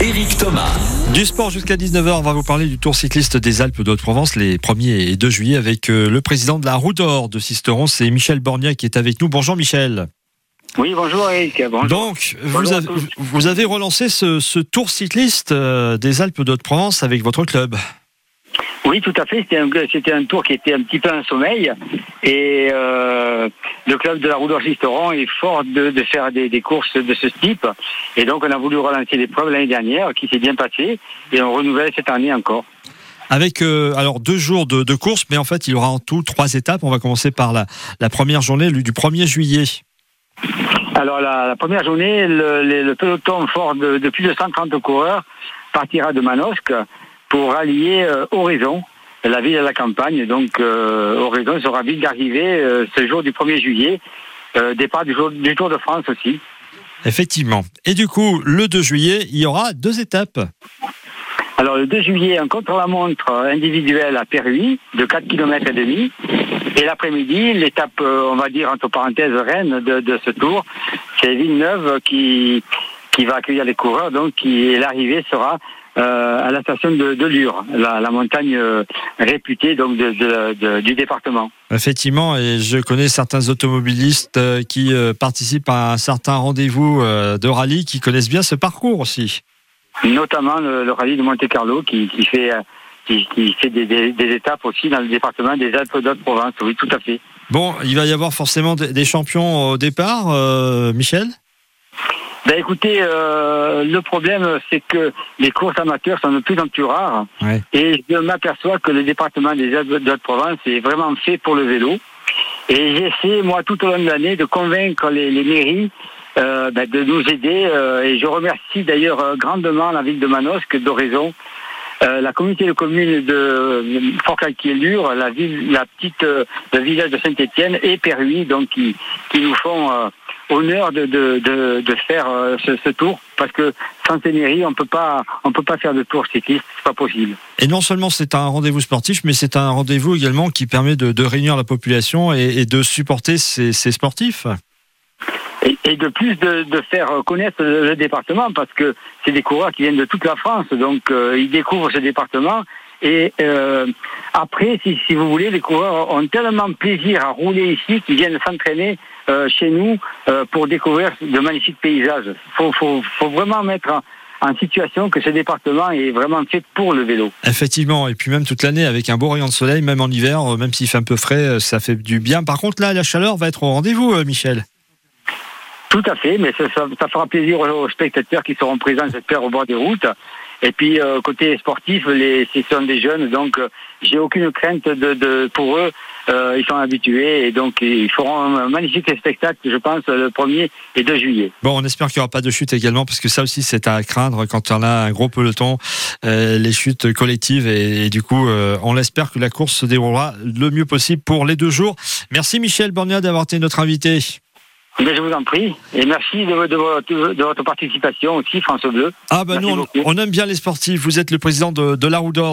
Éric Thomas. Du sport jusqu'à 19h, on va vous parler du Tour cycliste des Alpes de Haute-Provence les 1er et 2 juillet avec euh, le président de la Route d'Or de Sisteron, c'est Michel Borgna qui est avec nous. Bonjour Michel. Oui, bonjour Eric. Bonjour. Donc, vous Bonjour avez, tous. vous avez relancé ce, ce Tour cycliste euh, des Alpes de Haute-Provence avec votre club. Oui, tout à fait. C'était un, c'était un tour qui était un petit peu un sommeil. Et euh, le club de la Roue d'Orchisteron est fort de, de faire des, des courses de ce type. Et donc, on a voulu relancer l'épreuve l'année dernière, qui s'est bien passée. Et on renouvelle cette année encore. Avec euh, alors deux jours de, de course, mais en fait, il y aura en tout trois étapes. On va commencer par la, la première journée, du 1er juillet. Alors, la, la première journée, le, le- le peloton fort de, de plus de 130 coureurs partira de Manosque pour rallier euh, Oraison, la ville à la campagne. Donc, euh, Oraison sera vite d'arriver euh, ce jour du 1er juillet. Départ du, jour, du Tour de France aussi. Effectivement. Et du coup, le 2 juillet, il y aura deux étapes. Alors le 2 juillet, un contre-la-montre individuel à Perruy de 4 km et demi. Et l'après-midi, l'étape, on va dire entre parenthèses, reine de, de ce tour, c'est Villeneuve qui, qui va accueillir les coureurs. Donc l'arrivée sera à la station de, de Lure, la, la montagne euh, réputée donc de, de- du département. Effectivement, et je connais certains automobilistes euh, qui euh, participent à un certain rendez-vous euh, de rallye qui connaissent bien ce parcours aussi. Notamment le, le rallye de Monte-Carlo qui, qui fait, euh, qui, qui fait des, des- des étapes aussi dans le département des Alpes d'Haute-Provence. Oui, tout à fait. Bon, il va y avoir forcément des des champions au départ, euh, Michel? Ben écoutez, euh, le problème c'est que les courses amateurs sont de plus en plus rares Ouais. et je m'aperçois que le département des Alpes de Haute-Provence est vraiment fait pour le vélo. Et j'essaie, moi, tout au long de l'année, de convaincre les, les mairies euh, ben, de nous aider. euh, et je remercie d'ailleurs grandement la ville de Manosque, d'Oraison, euh, la communauté de communes de Fort-Calquier-Lure, la ville, la petite, le village de Saint-Étienne et Perruy, donc qui, qui nous font honneur de, de, de, de faire euh, ce, ce tour, parce que sans mairies, on peut pas, on peut pas faire de tour cycliste, c'est pas possible. Et non seulement c'est un rendez-vous sportif, mais c'est un rendez-vous également qui permet de, réunir la population et, et de supporter ces, ces sportifs. Et, et de plus de, de faire connaître le, le département parce que c'est des coureurs qui viennent de toute la France, donc euh, ils découvrent ce département. Et euh, après, si, si vous voulez, les coureurs ont tellement plaisir à rouler ici qu'ils viennent s'entraîner euh, chez nous euh, pour découvrir de magnifiques paysages. Faut, faut, faut vraiment mettre en, en situation que ce département est vraiment fait pour le vélo. Effectivement, et puis même toute l'année avec un beau rayon de soleil, même en hiver, même s'il fait un peu frais, ça fait du bien. Par contre, là, la chaleur va être au rendez-vous, Michel. Tout à fait, mais ça, ça- ça fera plaisir aux, aux spectateurs qui seront présents, j'espère, au bord des routes. Et puis, euh, côté sportif, les, ce sont des jeunes, donc euh, j'ai aucune crainte de, de- pour eux. Euh, ils sont habitués et donc ils feront un magnifique spectacle, je pense, le 1er et 2 juillet. Bon, on espère qu'il n'y aura pas de chute également, parce que ça aussi, c'est à craindre quand on a un gros peloton, euh, les chutes collectives. Et, et du coup, euh, on espère que la course se déroulera le mieux possible pour les deux jours. Merci Michel Borgna d'avoir été notre invité. Mais je vous en prie et merci de, de votre, de votre participation aussi, France Bleu. Ah bah Merci nous, on aime bien les sportifs. Vous êtes le président de, de la Roue d'Or.